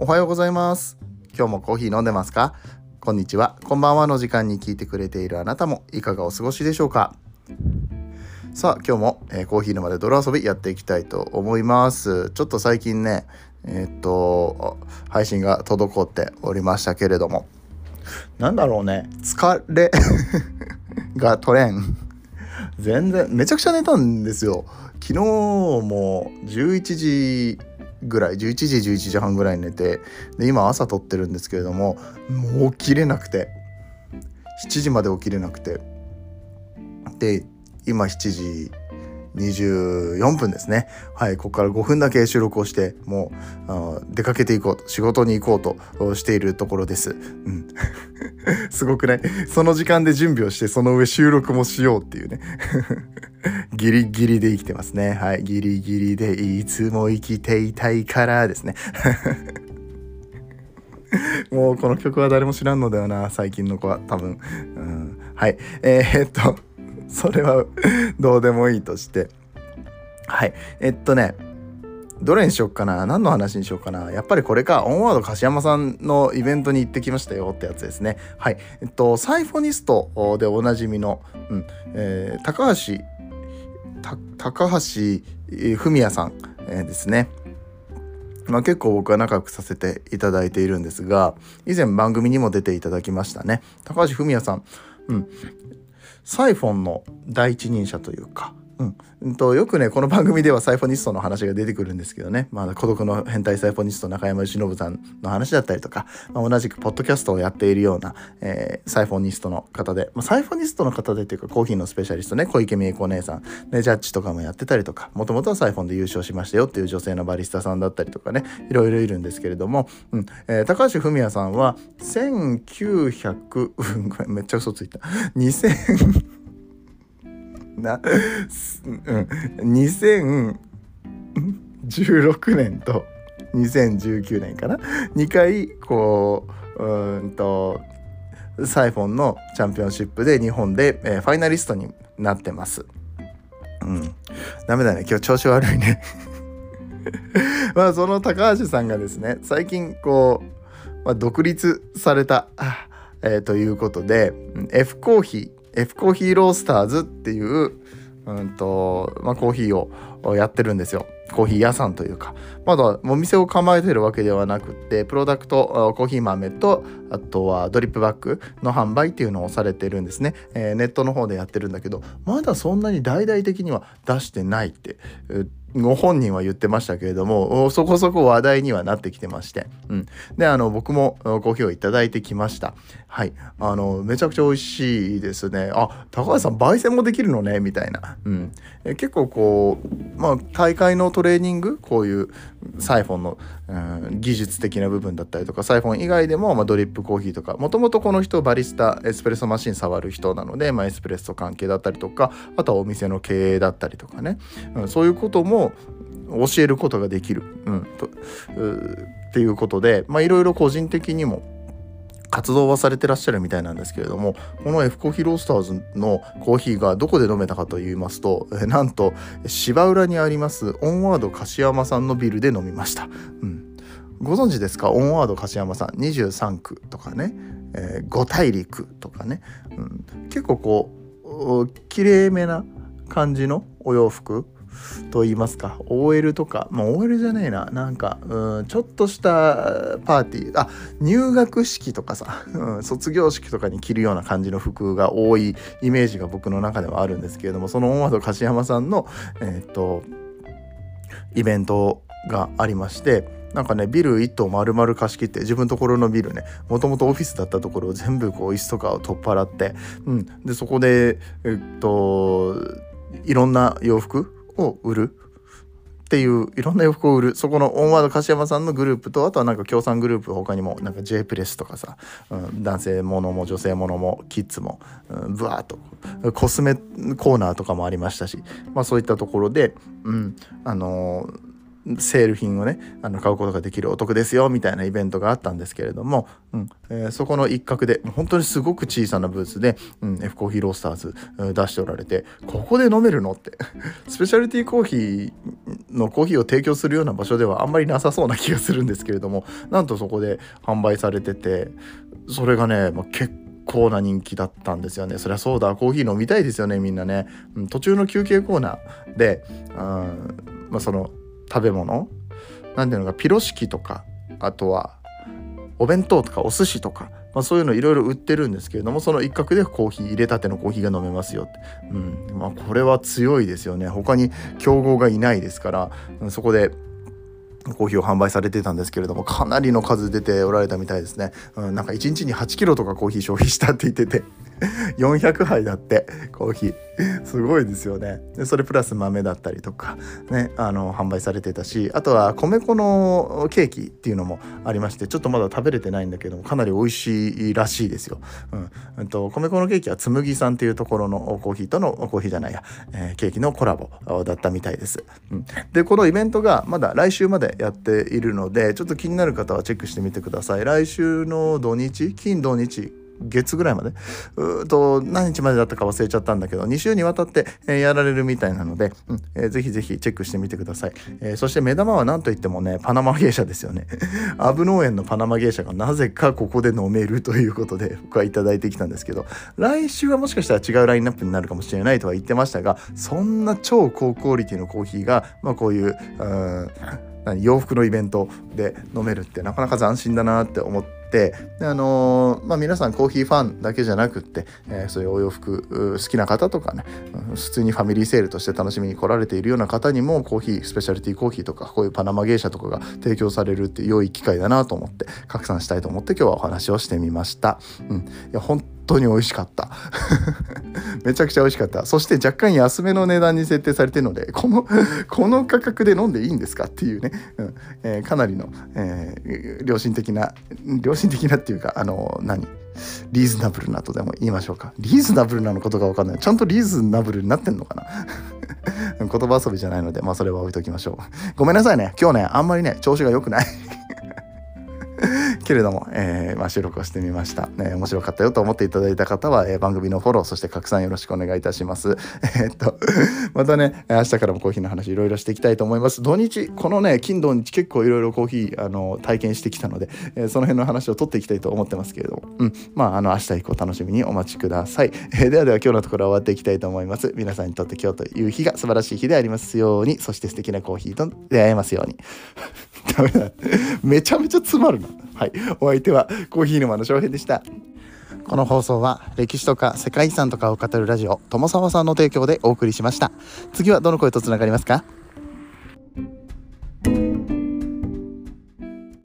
おはようございます。今日もコーヒー飲んでますか？こんにちは。こんばんはの時間に聞いてくれているあなたもいかがお過ごしでしょうか？さあ今日も、えー、コーヒー沼で泥遊びやっていきたいと思います。ちょっと最近ねえー、っと配信が滞っておりましたけれども。なんだろうね。疲れ が取れん。全然めちゃくちゃ寝たんですよ。昨日も11時ぐらい11時11時半ぐらい寝てで今朝撮ってるんですけれどももう起きれなくて。7時まで起きれなくて。で今7時24分ですね。はい、ここから5分だけ収録をして、もう、出かけていこうと、仕事に行こうとしているところです。うん。すごくない？その時間で準備をして、その上収録もしようっていうね。ギリギリで生きてますね。はい、ギリギリでいつも生きていたいからですね。もうこの曲は誰も知らんのだよな、最近の子は多分。うん、はい。えー、っと、それは どうでもいいとして。はい。えっとね、どれにしよっかな？何の話にしようかな？やっぱりこれか、オンワード柏山さんのイベントに行ってきましたよってやつですね。はい。えっと、サイフォニストでおなじみの、うん、えー、高橋、高橋文也さん、えー、ですね。まあ、結構僕は仲良くさせていただいているんですが、以前番組にも出ていただきましたね。高橋文也さん。うん。サイフォンの第一人者というか、うん、とよくねこの番組ではサイフォニストの話が出てくるんですけどね、まあ、孤独の変態サイフォニスト中山由伸さんの話だったりとか、まあ、同じくポッドキャストをやっているような、えー、サイフォニストの方で、まあ、サイフォニストの方でというかコーヒーのスペシャリストね。小池美恵子姉さん、ね、ジャッジとかもやってたりとかもともとはサイフォンで優勝しましたよっていう女性のバリスタさんだったりとかね。いろいろいるんですけれども、うん。えー、高橋文也さんは1900めっちゃ嘘ついた。2000な、うん、2016年と2019年かな？2回こううんとサイフォンのチャンピオンシップで日本で、えー、ファイナリストになってます。うん。ダメだね。今日調子悪いね まあその高橋さんがですね、最近こう、まあ、独立された、えー、ということで、F コーヒー、F コーヒーロースターズっていう、うんとまあ、コーヒーをやってるんですよ。コーヒー屋さんというか。まだお店を構えてるわけではなくてプロダクトコーヒー豆とあとはドリップバッグの販売っていうのをされてるんですね、えー、ネットの方でやってるんだけどまだそんなに大々的には出してないってご本人は言ってましたけれどもそこそこ話題にはなってきてまして、うん、であの僕もコーヒーをいただいてきました。はい。あのめちゃくちゃ美味しいですね。あ高橋さん焙煎もできるのね？みたいな、うん、え結構こうまあ大会のトレーニング？こういうサイフォンの、うん、技術的な部分だったりとかサイフォン以外でも、まあ、ドリップコーヒーとかもともとこの人バリスタエスプレッソマシン触る人なので、まあ、エスプレッソ関係だったりとかあとはお店の経営だったりとかね、うん、そういうことも教えることができる、うん、とっていうことでいろいろ個人的にも活動はされてらっしゃるみたいなんですけれどもこの F コーヒーロースターズのコーヒーがどこで飲めたかと言いますと なんと芝浦にありますオンワード柏山さんのビルで飲みました、うん、ご存知ですか？オンワード柏山さん。23区とかね、えー、五大陸とかね、うん、結構こう綺麗めな感じのお洋服。と言いますか。OL とか。まあ OL じゃねえな。なんかうんちょっとしたパーティー。あ入学式とかさ、うん、卒業式とかに着るような感じの服が多いイメージが僕の中ではあるんですけれどもその大和柏山さんのえー、っとイベントがありましてなんかね、ビル1棟丸々貸し切って、自分のところのビルね、もともとオフィスだったところを全部こう椅子とかを取っ払って、うん。で、そこで、えっと、いろんな洋服を売るっていういろんな洋服を売る。そこのオンワード柏山さんのグループとあとはなんか協賛グループ他にもなんか J プレスとかさ、うん、男性ものも女性ものもキッズも、うん、ブワーっとコスメコーナーとかもありましたし、まあ、そういったところで、うんあのーセール品をねあの買うことができるお得ですよみたいなイベントがあったんですけれども、うんえー、そこの一角で本当にすごく小さなブースで、うん、F コーヒーロースターズ出しておられてここで飲めるのって スペシャルティーコーヒーのコーヒーを提供するような場所ではあんまりなさそうな気がするんですけれどもなんとそこで販売されててそれがね、まあ、結構な人気だったんですよね。そりゃそうだコーヒー飲みたいですよねみんなね、うん、途中の休憩コーナーで、うんまあ、その食べ物。何ていうのかピロシキとかあとはお弁当とかお寿司とか、まあ、そういうのいろいろ売ってるんですけれどもその一角でコーヒー入れたてのコーヒーが飲めますよって、うん。まあ、これは強いですよね。他に競合がいないですからそこでコーヒーを販売されてたんですけれどもかなりの数出ておられたみたいですね、うん、なんか1日に8キロとかコーヒー消費したって言ってて 400杯だってコーヒー。すごいですよね。でそれプラス豆だったりとかねあの販売されてたしあとは米粉のケーキっていうのもありましてちょっとまだ食べれてないんだけどもかなり美味しいらしいですよ、うん。えっと、米粉のケーキはつむぎさんっていうところのコーヒーとのコーヒーじゃないや、えー、ケーキのコラボだったみたいです、うん、でこのイベントがまだ来週までやっているのでちょっと気になる方はチェックしてみてください。来週の土日金土日月ぐらいまでうと何日までだったか忘れちゃったんだけど2週にわたって、やられるみたいなので、うんえー、ぜひぜひチェックしてみてください、えー、そして目玉は何といってもねパナマ芸者ですよね。アブ農園のパナマ芸者がなぜかここで飲めるということで僕は頂いてきたんですけど来週はもしかしたら違うラインナップになるかもしれないとは言ってましたがそんな超高クオリティのコーヒーが、まあ、こういううん洋服のイベントで飲めるってなかなか斬新だなって思って。であのー、まあ、皆さんコーヒーファンだけじゃなくって、えー、そういうお洋服好きな方とかね普通にファミリーセールとして楽しみに来られているような方にもコーヒースペシャリティコーヒーとかこういうパナマ芸者とかが提供されるって良い機会だなと思って拡散したいと思って今日はお話をしてみました。うん、いや本当に美味しかった めちゃくちゃ美味しかった。そして若干安めの値段に設定されてるのでこの この価格で飲んでいいんですかっていうね、うん。えー、かなりの、えー、良心的な良心的なっていうかあの何？リーズナブルなとでも言いましょうか。リーズナブルなのことが分かんない。ちゃんとリーズナブルになってんのかな？言葉遊びじゃないのでまあそれは置いときましょう。ごめんなさいね。今日ねあんまりね調子が良くない。けれども、えー、まあ、収録をしてみました、ね。面白かったよと思っていただいた方は、えー、番組のフォロー、そして拡散よろしくお願いいたします。えっと、またね、明日からもコーヒーの話いろいろしていきたいと思います。土日、このね、金土日結構いろいろコーヒー、あの、体験してきたので、えー、その辺の話を取っていきたいと思ってますけれども、うん、まあ、あの、明日以降楽しみにお待ちください。えー、ではでは今日のところは終わっていきたいと思います。皆さんにとって今日という日が素晴らしい日でありますように、そして素敵なコーヒーと出会えますように。ダメだ。めちゃめちゃ詰まるな。はい。お相手はコーヒー沼の翔平でした。この放送は歴史とか世界遺産とかを語るラジオ友沢さんの提供でお送りしました。次はどの声とつながりますか？